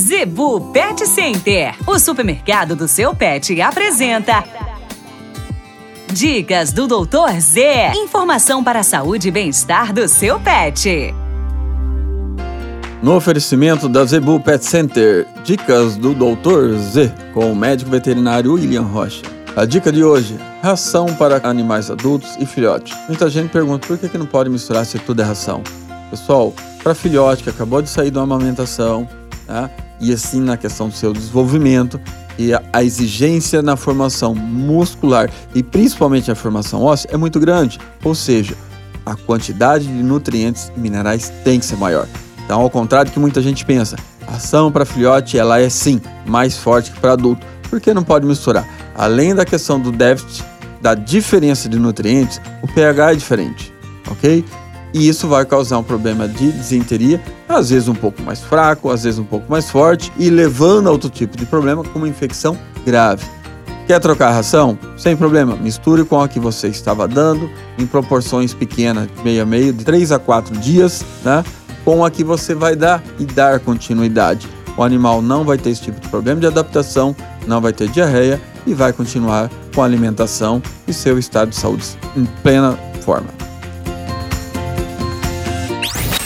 Zebu Pet Center, o supermercado do seu pet, apresenta. Dicas do Doutor Z. Informação para a saúde e bem-estar do seu pet. No oferecimento da Zebu Pet Center, dicas do Doutor Z, com o médico veterinário William Rocha. A dica de hoje: ração para animais adultos e filhote. Muita gente pergunta por que, que não pode misturar se tudo é ração. Pessoal, para filhote que acabou de sair de uma amamentação, né, e assim na questão do seu desenvolvimento e a, a exigência na formação muscular e principalmente na formação óssea é muito grande, ou seja, a quantidade de nutrientes e minerais tem que ser maior. Então, ao contrário do que muita gente pensa, a ação para filhote ela é sim mais forte que para adulto, porque não pode misturar. Além da questão do déficit, da diferença de nutrientes, o pH é diferente, ok? E isso vai causar um problema de desinteria, às vezes um pouco mais fraco, às vezes um pouco mais forte e levando a outro tipo de problema como infecção grave. Quer trocar a ração? Sem problema, misture com a que você estava dando em proporções pequenas, meio a meio, de 3 a 4 dias, né? com a que você vai dar e dar continuidade. O animal não vai ter esse tipo de problema de adaptação, não vai ter diarreia e vai continuar com a alimentação e seu estado de saúde em plena forma.